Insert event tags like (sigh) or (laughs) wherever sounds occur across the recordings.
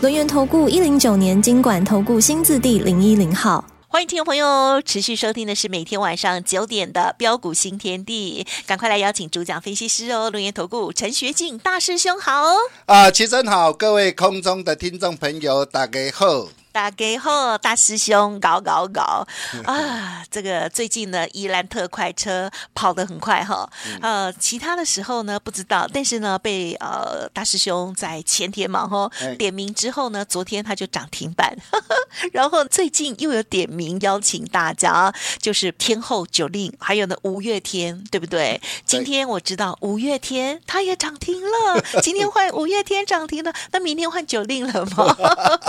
轮源投顾一零九年经管投顾新字第零一零号。欢迎听众朋友持续收听的是每天晚上九点的标股新天地，赶快来邀请主讲分析师哦，龙源投顾陈学进大师兄好啊，齐真好，各位空中的听众朋友大家好。大家好，大师兄搞搞搞 (laughs) 啊！这个最近呢，伊兰特快车跑得很快哈。呃，其他的时候呢不知道，但是呢被呃大师兄在前天嘛哈点名之后呢，昨天他就涨停板，(laughs) 然后最近又有点名邀请大家，就是天后九令，还有呢五月天，对不对？今天我知道五月天他也涨停了，今天换五月天涨停了，那明天换九令了吗？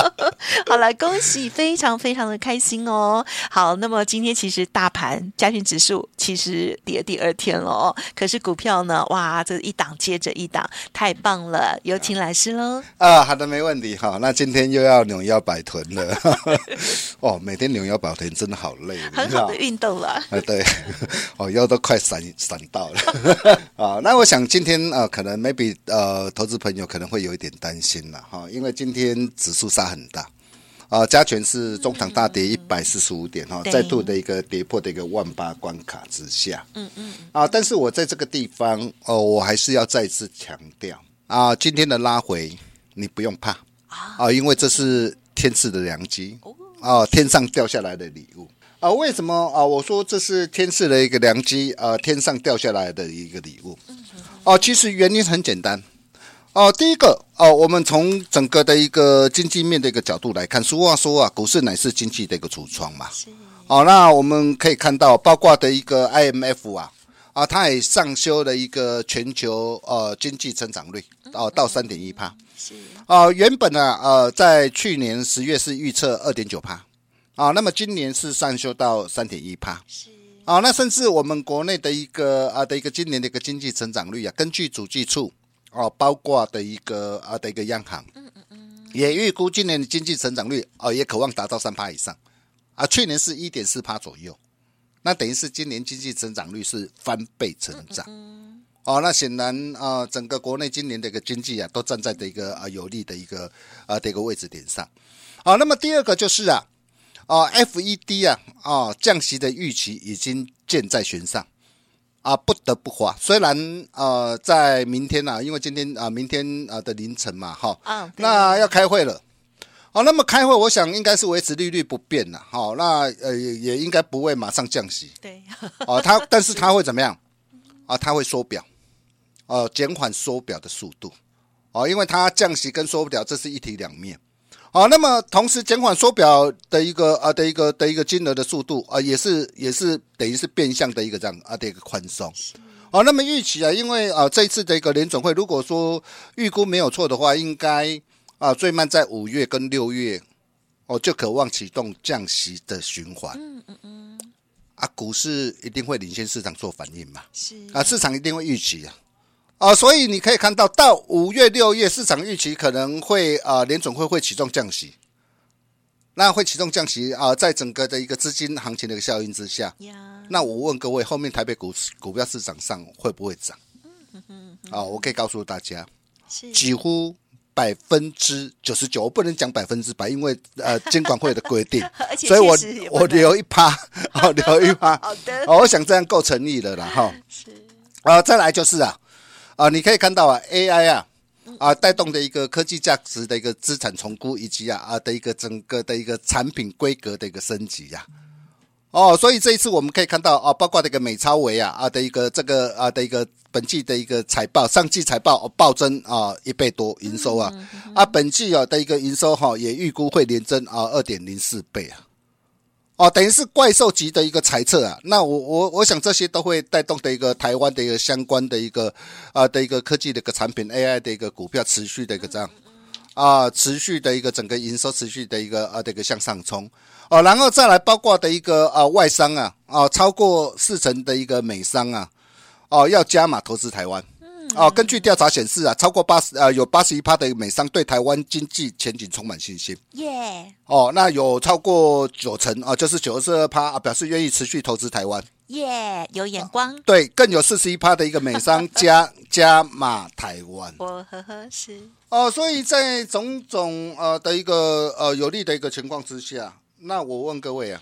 (laughs) 好了。恭喜，非常非常的开心哦。好，那么今天其实大盘加权指数其实跌第二天了哦，可是股票呢，哇，这一档接着一档，太棒了。有请老师喽。啊，好的，没问题哈。那今天又要扭腰摆臀了。(laughs) 哦，每天扭腰摆臀真的好累，很好的运动了。啊，对，(laughs) 哦，腰都快闪闪到了。(laughs) 啊，那我想今天呃，可能 maybe 呃，投资朋友可能会有一点担心了哈，因为今天指数杀很大。啊，加权是中场大跌一百四十五点哈，再度的一个跌破的一个万八关卡之下。嗯嗯。啊，但是我在这个地方哦，我还是要再次强调啊，今天的拉回你不用怕啊，因为这是天赐的良机啊，天上掉下来的礼物啊。为什么啊？我说这是天赐的一个良机啊，天上掉下来的一个礼物。哦，其实原因很简单。哦，第一个哦，我们从整个的一个经济面的一个角度来看，俗话说啊，股市乃是经济的一个橱窗嘛。是。哦，那我们可以看到，包括的一个 IMF 啊，啊，它也上修了一个全球呃经济成长率哦到三点一帕。是。啊，原本呢呃在去年十月是预测二点九趴，啊，那么今年是上修到三点一帕。是。啊，那甚至我们国内的一个啊的一个今年的一个经济成长率啊，根据主计处。哦，包括的一个啊的一个央行，嗯嗯嗯，也预估今年的经济成长率哦，也渴望达到三趴以上，啊，去年是一点四趴左右，那等于是今年经济增长率是翻倍成长，哦，那显然啊，整个国内今年的一个经济啊，都站在的一个啊有利的一个啊的一个位置点上，好，那么第二个就是啊，啊，FED 啊啊降息的预期已经箭在弦上。啊，不得不花。虽然呃，在明天呐、啊，因为今天啊、呃，明天啊的凌晨嘛，哈，啊，那要开会了。哦，那么开会，我想应该是维持利率不变了。好，那呃也应该不会马上降息。对。(laughs) 哦，他但是他会怎么样？啊，它会缩表，呃、啊，减缓缩表的速度。哦、啊，因为它降息跟缩表这是一体两面。好，那么同时减缓缩表的一个啊的一个的一个金额的速度啊，也是也是等于是变相的一个这样啊的一个宽松。好，那么预期啊，因为啊这一次的一个联准会，如果说预估没有错的话，应该啊最慢在五月跟六月哦就渴望启动降息的循环。嗯嗯嗯。啊，股市一定会领先市场做反应嘛？是啊，市场一定会预期啊。啊、呃，所以你可以看到，到五月、六月，市场预期可能会啊，联总会会启动降息，那会启动降息啊、呃，在整个的一个资金行情的一个效应之下.那我问各位，后面台北股市股票市场上会不会涨？啊，我可以告诉大家，几乎百分之九十九，我不能讲百分之百，因为呃，(laughs) 监管会的规定，所以我我留一趴，(laughs) 好留一趴，(laughs) 好的，我想这样够诚意了啦，哈，是。啊，再来就是啊。啊，你可以看到啊，AI 啊，啊带动的一个科技价值的一个资产重估，以及啊啊的一个整个的一个产品规格的一个升级呀、啊，哦，所以这一次我们可以看到啊，包括这个美超维啊啊的一个这个啊的一个本季的一个财报，上季财报暴增啊一倍多营收啊，啊本季啊的一个营收哈也预估会连增啊二点零四倍啊。哦，等于是怪兽级的一个猜测啊！那我我我想这些都会带动的一个台湾的一个相关的一个啊的一个科技的一个产品 AI 的一个股票持续的一个这样啊，持续的一个整个营收持续的一个啊这个向上冲哦，然后再来包括的一个啊外商啊啊超过四成的一个美商啊哦要加码投资台湾。哦，根据调查显示啊，超过八十呃有八十一趴的美商对台湾经济前景充满信心。耶哦，那有超过九成啊，就是九十二趴啊，表示愿意持续投资台湾。耶有眼光。啊、对，更有四十一趴的一个美商加 (laughs) 加码台湾。我呵呵是。哦，所以在种种呃的一个呃有利的一个情况之下，那我问各位啊，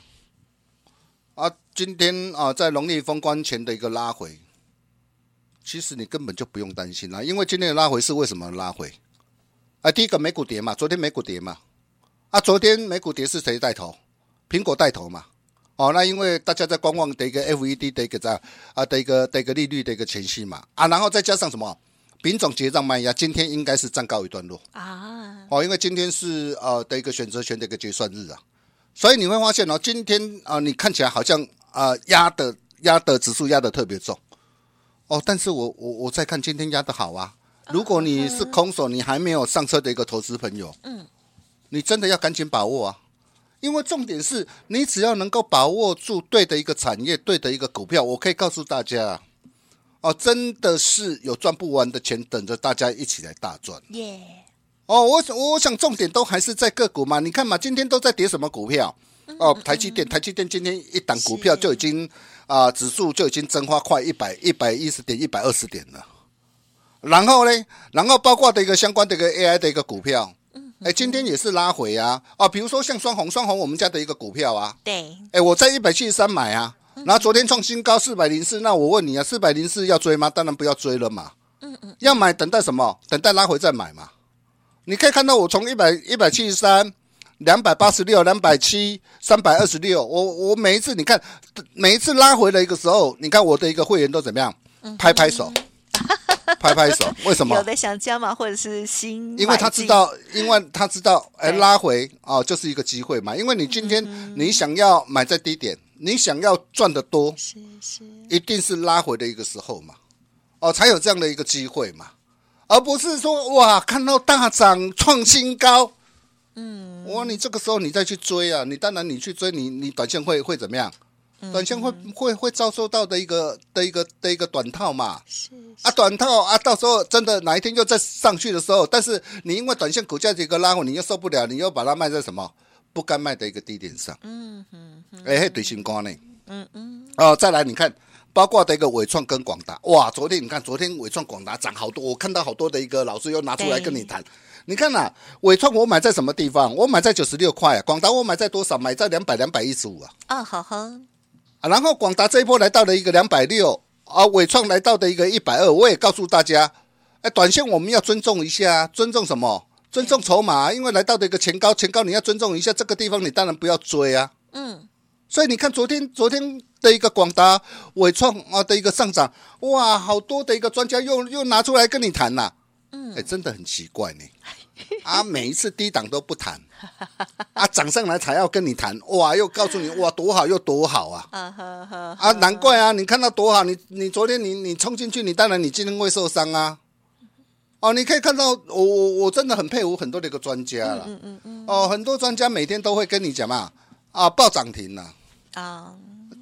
啊，今天啊在农历封关前的一个拉回。其实你根本就不用担心啦，因为今天的拉回是为什么拉回？啊，第一个美股跌嘛，昨天美股跌嘛，啊，昨天美股跌是谁带头？苹果带头嘛，哦，那因为大家在观望的一个 FED 的一个在啊的一个的一个利率的一个前夕嘛，啊，然后再加上什么？品种结账卖压，今天应该是暂告一段落啊，哦，因为今天是呃的一个选择权的一个结算日啊，所以你会发现哦，今天啊，你看起来好像啊压的压的指数压的特别重。哦，但是我我我在看今天压的好啊！如果你是空手，你还没有上车的一个投资朋友，嗯，你真的要赶紧把握啊！因为重点是你只要能够把握住对的一个产业、对的一个股票，我可以告诉大家，哦，真的是有赚不完的钱等着大家一起来大赚。耶！哦，我我想重点都还是在个股嘛，你看嘛，今天都在跌什么股票？哦，台积电，台积电今天一档股票就已经。啊、呃，指数就已经蒸发快一百一百一十点一百二十点了，然后呢，然后包括的一个相关的一个 AI 的一个股票，嗯哎，今天也是拉回啊，啊，比如说像双红，双红我们家的一个股票啊，对，哎，我在一百七十三买啊，然后昨天创新高四百零四，那我问你啊，四百零四要追吗？当然不要追了嘛，嗯嗯，要买等待什么？等待拉回再买嘛，你可以看到我从一百一百七十三。两百八十六，两百七，三百二十六。我我每一次你看，每一次拉回的一个时候，你看我的一个会员都怎么样？拍拍手，(laughs) 拍拍手。为什么？有的想加码或者是新，因为他知道，因为他知道，哎，拉回哦，就是一个机会嘛。因为你今天你想要买在低点，你想要赚得多，是是，一定是拉回的一个时候嘛，哦，才有这样的一个机会嘛，而不是说哇，看到大涨创新高。嗯，哇，你这个时候你再去追啊，你当然你去追，你你短线会会怎么样？短线会会会遭受到的一个的一个的一个短套嘛。是，是啊，短套啊，到时候真的哪一天又再上去的时候，但是你因为短线股价这个拉回，你又受不了，你又把它卖在什么不该卖的一个低点上。嗯嗯嗯，哎、欸，对新光呢？嗯嗯。哦，再来你看，包括的一个伟创跟广达，哇，昨天你看昨天伟创广达涨好多，我看到好多的一个老师又拿出来跟你谈。你看呐、啊，纬创我买在什么地方？我买在九十六块啊，广达我买在多少？买在两百两百一十五啊。啊，好好。啊，然后广达这一波来到了一个两百六，啊，伟创来到的一个一百二。我也告诉大家，哎，短线我们要尊重一下，尊重什么？尊重筹码，因为来到的一个前高，前高你要尊重一下这个地方，你当然不要追啊。嗯。所以你看昨天昨天的一个广达、伟创啊的一个上涨，哇，好多的一个专家又又拿出来跟你谈呐、嗯，哎，真的很奇怪呢。(laughs) 啊，每一次低档都不谈，啊，涨上来才要跟你谈，哇，又告诉你哇多好又多好啊，啊，难怪啊，你看到多好，你你昨天你你冲进去，你当然你今天会受伤啊，哦，你可以看到我我我真的很佩服很多的一个专家了，嗯嗯嗯，哦，很多专家每天都会跟你讲嘛，啊，报涨停了，啊，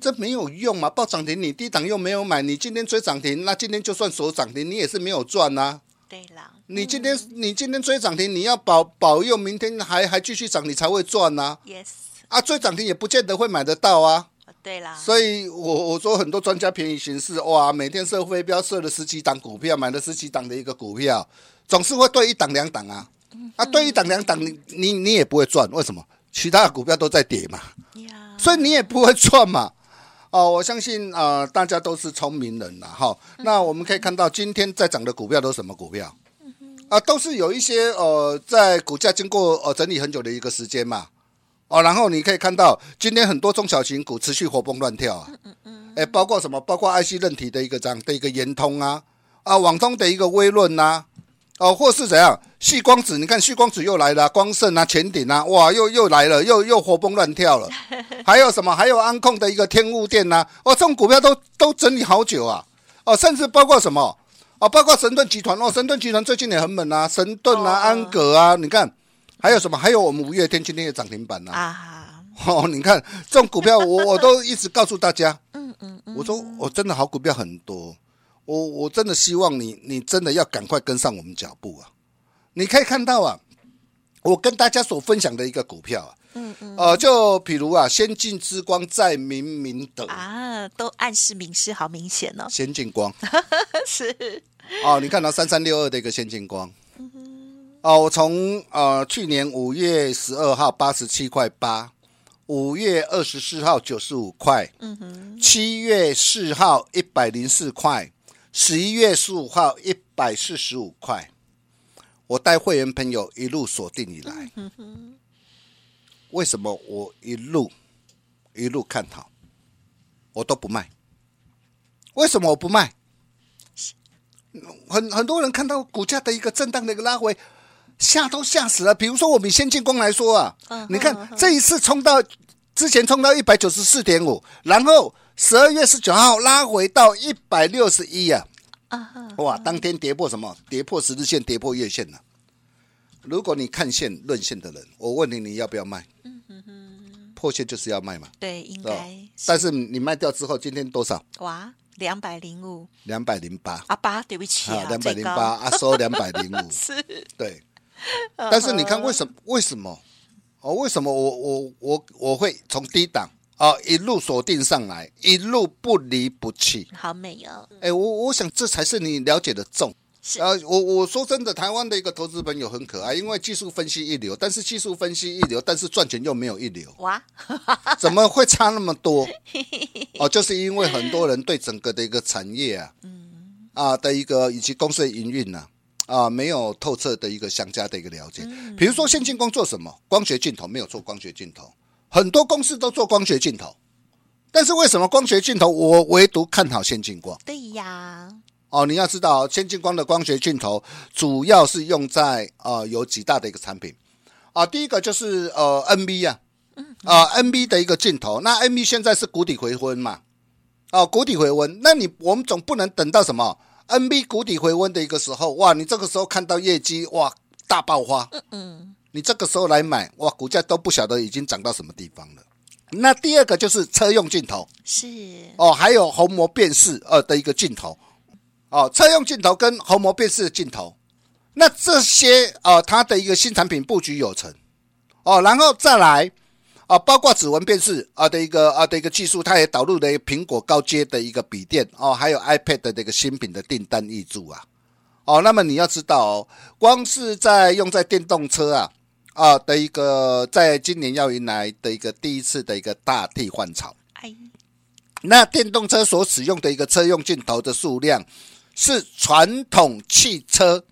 这没有用嘛，报涨停你低档又没有买，你今天追涨停，那今天就算锁涨停，你也是没有赚呐。你今天你今天追涨停，你要保保佑明天还还继续涨，你才会赚呐。Yes，啊，追涨停也不见得会买得到啊。对啦，所以我我说很多专家便宜行事，哇，每天设飞镖设了十几档股票，买了十几档的一个股票，总是会对一档两档啊。啊，对一档两档，你你你也不会赚，为什么？其他的股票都在跌嘛。所以你也不会赚嘛。哦，我相信啊、呃，大家都是聪明人了哈。那我们可以看到，今天在涨的股票都是什么股票？啊，都是有一些呃，在股价经过呃整理很久的一个时间嘛。哦，然后你可以看到，今天很多中小型股持续活蹦乱跳啊。嗯嗯哎，包括什么？包括 IC 韧体的一个涨的一个延通啊，啊，网通的一个微润呐。哦，或是怎样？旭光子，你看旭光子又来了，光盛啊，前鼎啊，哇，又又来了，又又活蹦乱跳了。还有什么？还有安控的一个天物店呐，哦，这种股票都都整理好久啊。哦，甚至包括什么？哦，包括神盾集团哦，神盾集团最近也很猛啊，神盾啊，安格啊，你看还有什么？还有我们五月天今天也涨停板呐啊！哦，你看这种股票，我我都一直告诉大家，(laughs) 嗯嗯嗯，我说我真的好股票很多，我我真的希望你你真的要赶快跟上我们脚步啊！你可以看到啊，我跟大家所分享的一个股票啊。嗯嗯，呃，就比如啊，先进之光在明明德。啊，都暗示明示好明显哦。先进光。(laughs) 是。哦，你看到三三六二的一个先进光，嗯，哦，我从呃去年五月十二号八十七块八，五月二十四号九十五块，嗯哼，七月四号一百零四块，十一月十五号一百四十五块，我带会员朋友一路锁定以来，嗯哼。为什么我一路一路看好，我都不卖？为什么我不卖？很很多人看到股价的一个震荡的一个拉回，吓都吓死了。比如说我们先进光来说啊，你看这一次冲到之前冲到一百九十四点五，然后十二月十九号拉回到一百六十一啊，哇，当天跌破什么？跌破十日线，跌破月线了。如果你看线论线的人，我问你，你要不要卖？嗯哼哼，破线就是要卖嘛。对，应该。但是你卖掉之后，今天多少？哇，两百零五，两百零八。啊八，对不起啊，两百零八啊，收两百零五。(laughs) 是。对。但是你看，为什么？为什么？哦，为什么我我我我会从低档啊一路锁定上来，一路不离不弃？好美哦。哎，我我想这才是你了解的重。啊，我我说真的，台湾的一个投资朋友很可爱，因为技术分析一流，但是技术分析一流，但是赚钱又没有一流。哇，(laughs) 怎么会差那么多？(laughs) 哦，就是因为很多人对整个的一个产业啊，嗯，啊的一个以及公司的营运呢，啊没有透彻的一个相加的一个了解。比如说先进光做什么？光学镜头没有做光学镜头，很多公司都做光学镜头，但是为什么光学镜头我唯独看好先进光？对呀。哦，你要知道，先进光的光学镜头主要是用在呃有几大的一个产品。啊，第一个就是呃 NB 啊，啊 NB 的一个镜头，那 NB 现在是谷底回温嘛，哦谷底回温，那你我们总不能等到什么？NB 谷底回温的一个时候，哇，你这个时候看到业绩哇大爆发，嗯嗯，你这个时候来买哇，股价都不晓得已经涨到什么地方了。那第二个就是车用镜头，是。哦，还有虹膜辨识呃的一个镜头。哦，车用镜头跟虹膜辨识的镜头，那这些呃，它的一个新产品布局有成。哦，然后再来啊，包括指纹辨识啊的一个啊的一个技术，它也导入了苹果高阶的一个笔电哦，还有 iPad 的这个新品的订单预注啊，哦，那么你要知道哦，光是在用在电动车啊啊的一个，在今年要迎来的一个第一次的一个大替换潮，那电动车所使用的一个车用镜头的数量。是传统汽车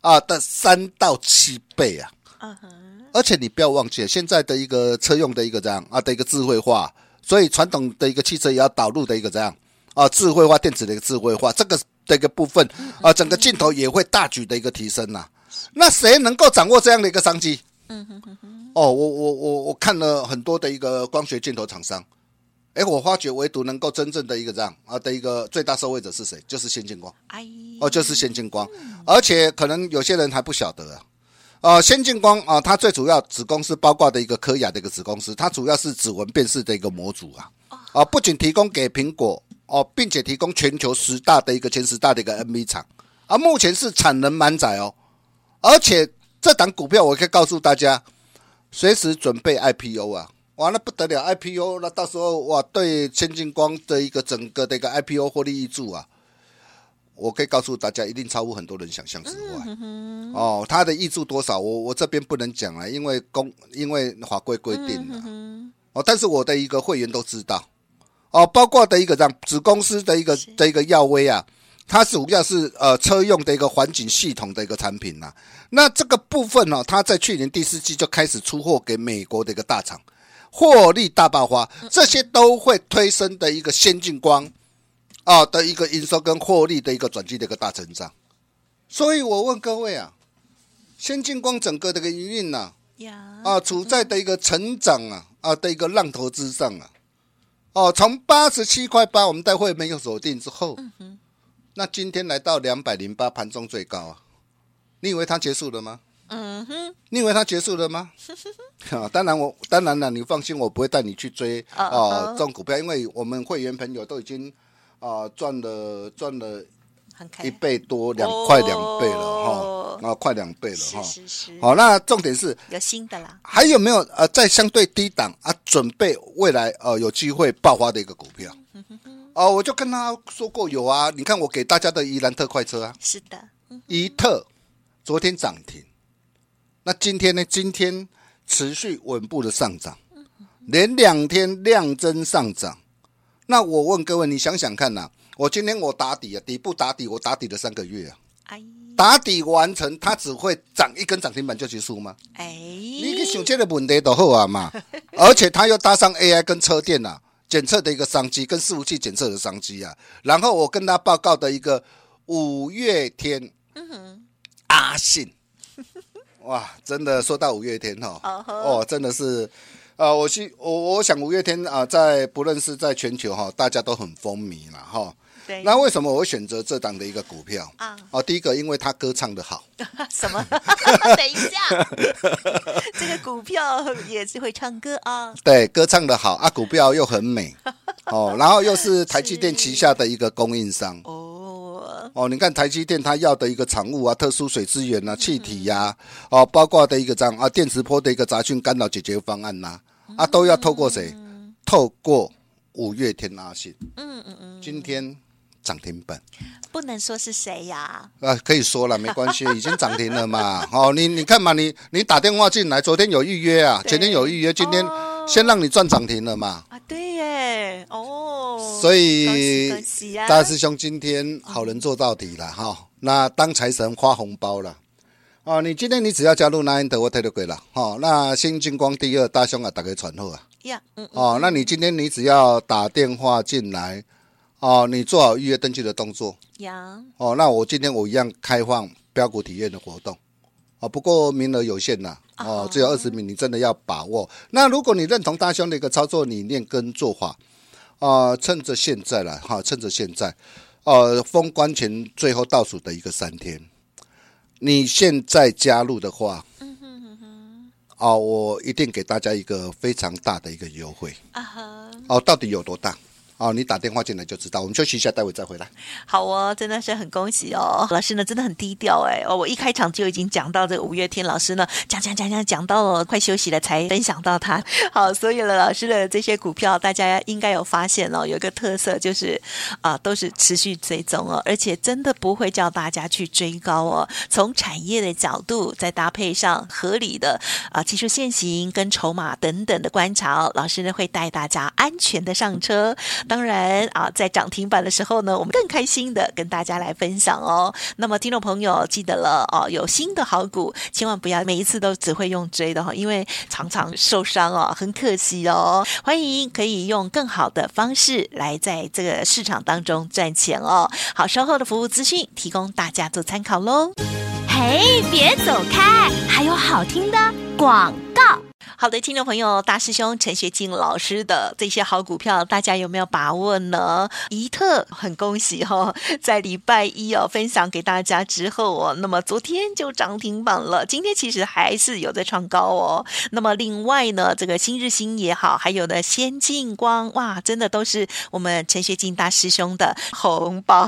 啊的三到七倍啊，而且你不要忘记，现在的一个车用的一个这样啊的一个智慧化，所以传统的一个汽车也要导入的一个这样啊智慧化电子的一个智慧化，这个的一个部分啊，整个镜头也会大举的一个提升呐。那谁能够掌握这样的一个商机？哦，我我我我看了很多的一个光学镜头厂商。哎，我发觉唯独能够真正的一个这样啊的一个最大受惠者是谁？就是先进光。哎，哦，就是先进光。而且可能有些人还不晓得啊。呃，先进光啊，它最主要子公司包括的一个科雅的一个子公司，它主要是指纹辨识的一个模组啊。啊，不仅提供给苹果哦，并且提供全球十大的一个前十大的一个 NV 厂。啊，目前是产能满载哦。而且这档股票我可以告诉大家，随时准备 IPO 啊。哇，那不得了！IPO，那到时候哇，对千金光的一个整个的一个 IPO 获利益注啊，我可以告诉大家，一定超乎很多人想象之外。嗯、哦，它的益注多少，我我这边不能讲啊，因为公因为法规规定了。嗯、哦，但是我的一个会员都知道。哦，包括的一个这样子公司的一个的一个耀威啊，它主要是呃车用的一个环境系统的一个产品呐、啊。那这个部分呢、哦，它在去年第四季就开始出货给美国的一个大厂。获利大爆发，这些都会推升的一个先进光啊的一个营收跟获利的一个转机的一个大成长。所以我问各位啊，先进光整个的一个营运呐，啊处在的一个成长啊啊的一个浪头之上啊，哦从八十七块八我们待会没有锁定之后，那今天来到两百零八，盘中最高啊！你以为它结束了吗？嗯哼，你以为它结束了吗？(laughs) 啊，当然我当然了，你放心，我不会带你去追啊、呃、这种股票，因为我们会员朋友都已经啊赚、呃、了赚了一倍多两块两倍了哈，啊、哦、快两倍了哈。好，那重点是有新的啦，还有没有呃在相对低档啊，准备未来呃有机会爆发的一个股票？哦，我就跟他说过有啊，你看我给大家的宜兰特快车啊，是的，宜特昨天涨停，那今天呢？今天持续稳步的上涨，连两天量增上涨。那我问各位，你想想看呐、啊，我今天我打底啊，底部打底，我打底了三个月啊，哎，打底完成，它只会涨一根涨停板就结束吗？哎，你给想这个问题都好啊嘛，(laughs) 而且它又搭上 AI 跟车电呐、啊。检测的一个商机跟伺服器检测的商机啊，然后我跟他报告的一个五月天，嗯哼，阿信，(laughs) 哇，真的说到五月天哈，哦，真的是，呃，我去我我想五月天啊，在不论是在全球哈，大家都很风靡了哈。对那为什么我会选择这档的一个股票啊？哦，第一个，因为他歌唱的好。(laughs) 什么？(laughs) 等一下，(laughs) 这个股票也是会唱歌啊？对，歌唱的好啊，股票又很美哦，然后又是台积电旗下的一个供应商哦哦，你看台积电它要的一个产物啊，特殊水资源啊，气体呀、啊，哦，包括的一个这样啊，电磁波的一个杂讯干扰解决方案呐、啊，啊，都要透过谁？透过五月天阿信。嗯嗯嗯，今天。涨停板，不能说是谁呀？啊，可以说了，没关系，(laughs) 已经涨停了嘛。哦，你你看嘛，你你打电话进来，昨天有预约啊，前天有预约，今天先让你赚涨停了嘛。啊，对耶，哦，所以大师兄今天好人做到底了哈、哦。那当财神发红包了哦，你今天你只要加入那英德，我推就可以了。哦，那新金光第二大兄啊，打给传后啊。呀，嗯，嗯哦，那你今天你只要打电话进来。哦，你做好预约登记的动作。有。哦，那我今天我一样开放标股体验的活动。哦，不过名额有限呐。哦，只有二十名，你真的要把握。那如果你认同大兄的一个操作理念跟做法，啊，趁着现在了哈，趁着现在，呃，封关前最后倒数的一个三天，你现在加入的话，嗯哼哼哼，啊，我一定给大家一个非常大的一个优惠。啊哈。哦，到底有多大？哦，你打电话进来就知道。我们休息一下，待会再回来。好哦，真的是很恭喜哦，老师呢真的很低调哎。哦，我一开场就已经讲到这个五月天老师呢，讲讲讲讲讲到了快休息了才分享到他。好，所以呢老师的这些股票，大家应该有发现哦，有一个特色就是啊，都是持续追踪哦，而且真的不会叫大家去追高哦。从产业的角度，再搭配上合理的啊技术线型跟筹码等等的观察，老师呢会带大家安全的上车。当然啊，在涨停板的时候呢，我们更开心的跟大家来分享哦。那么，听众朋友记得了哦，有新的好股，千万不要每一次都只会用追的哈，因为常常受伤哦，很可惜哦。欢迎可以用更好的方式来在这个市场当中赚钱哦。好，稍后的服务资讯提供大家做参考喽。嘿，别走开，还有好听的广告。好的，听众朋友，大师兄陈学进老师的这些好股票，大家有没有把握呢？宜特很恭喜哈、哦，(laughs) 在礼拜一哦分享给大家之后哦，那么昨天就涨停板了，今天其实还是有在创高哦。那么另外呢，这个新日兴也好，还有呢先进光哇，真的都是我们陈学进大师兄的红包。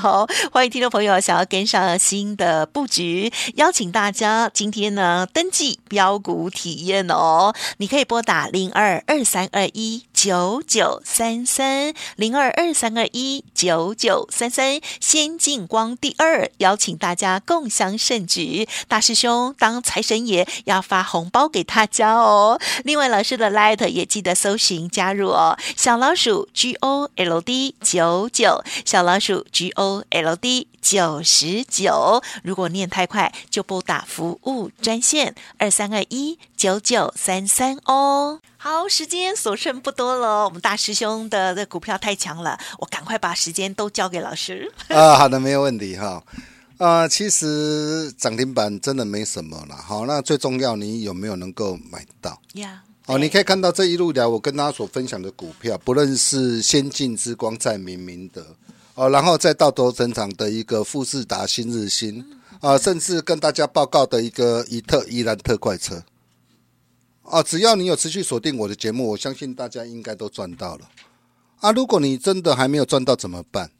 欢迎听众朋友想要跟上新的布局，邀请大家今天呢登记标股体验哦。你可以拨打零二二三二一九九三三零二二三二一九九三三，先进光第二，邀请大家共襄盛举。大师兄当财神爷要发红包给大家哦。另外，老师的 Light 也记得搜寻加入哦。小老鼠 G O L D 九九，小老鼠 G O L D 九十九。如果念太快，就拨打服务专线二三二一九九三三。哦，好，时间所剩不多了。我们大师兄的这股票太强了，我赶快把时间都交给老师。啊，好的，没有问题哈。啊，其实涨停板真的没什么了。好，那最重要，你有没有能够买到？呀，哦，你可以看到这一路来，我跟大家所分享的股票，不论是先进之光、在明明德。哦，然后再到头成长的一个富士达、新日新啊，甚至跟大家报告的一个伊特、伊兰特快车啊，只要你有持续锁定我的节目，我相信大家应该都赚到了啊。如果你真的还没有赚到怎么办？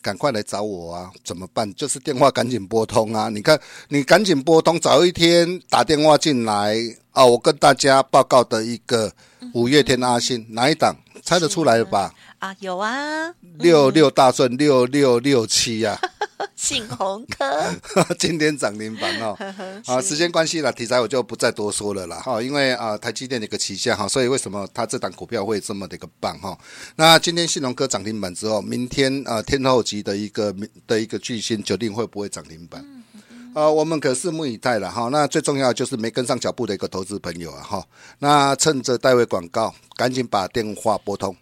赶快来找我啊！怎么办？就是电话赶紧拨通啊！你看，你赶紧拨通，早一天打电话进来啊！我跟大家报告的一个五月天阿信哪一档猜得出来了吧？啊，有啊，六六大顺六六六七呀。(laughs) 信鸿科 (laughs) 今天涨停板哦，(laughs) 啊，时间关系了，题材我就不再多说了啦，哈，因为啊，台积电的一个旗下哈，所以为什么它这档股票会这么的一个棒哈？那今天信鸿科涨停板之后，明天啊，天后级的一个的一个巨星，决定会不会涨停板？啊，我们可拭目以待了哈。那最重要就是没跟上脚步的一个投资朋友啊哈，那趁着代位广告，赶紧把电话拨通。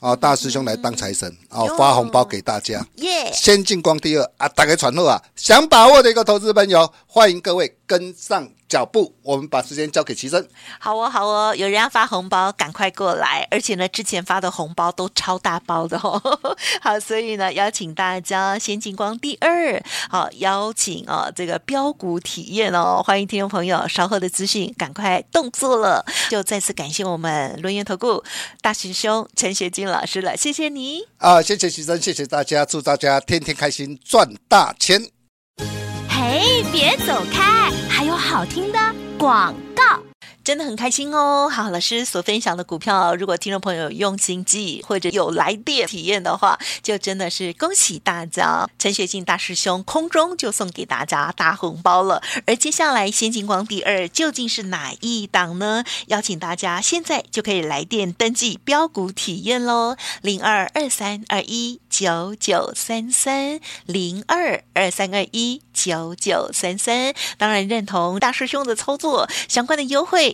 哦，大师兄来当财神，哦，发红包给大家。耶！先进光第二啊，打开传呼啊，想把握的一个投资朋友，欢迎各位跟上脚步，我们把时间交给齐生。好哦，好哦，有人要发红包，赶快过来。而且呢，之前发的红包都超大包的哦。(laughs) 好，所以呢，邀请大家先进光第二。好，邀请啊，这个标股体验哦，欢迎听众朋友稍后的资讯，赶快动作了。就再次感谢我们轮源投顾大师兄陈学金老师了，谢谢你啊，谢谢齐生，谢谢大家，祝大家天天开心，赚大钱。哎，别走开，还有好听的广告。真的很开心哦！好，老师所分享的股票，如果听众朋友用心记或者有来电体验的话，就真的是恭喜大家！陈学进大师兄空中就送给大家大红包了。而接下来先进光第二究竟是哪一档呢？邀请大家现在就可以来电登记标股体验喽，零二二三二一九九三三零二二三二一九九三三。当然认同大师兄的操作，相关的优惠。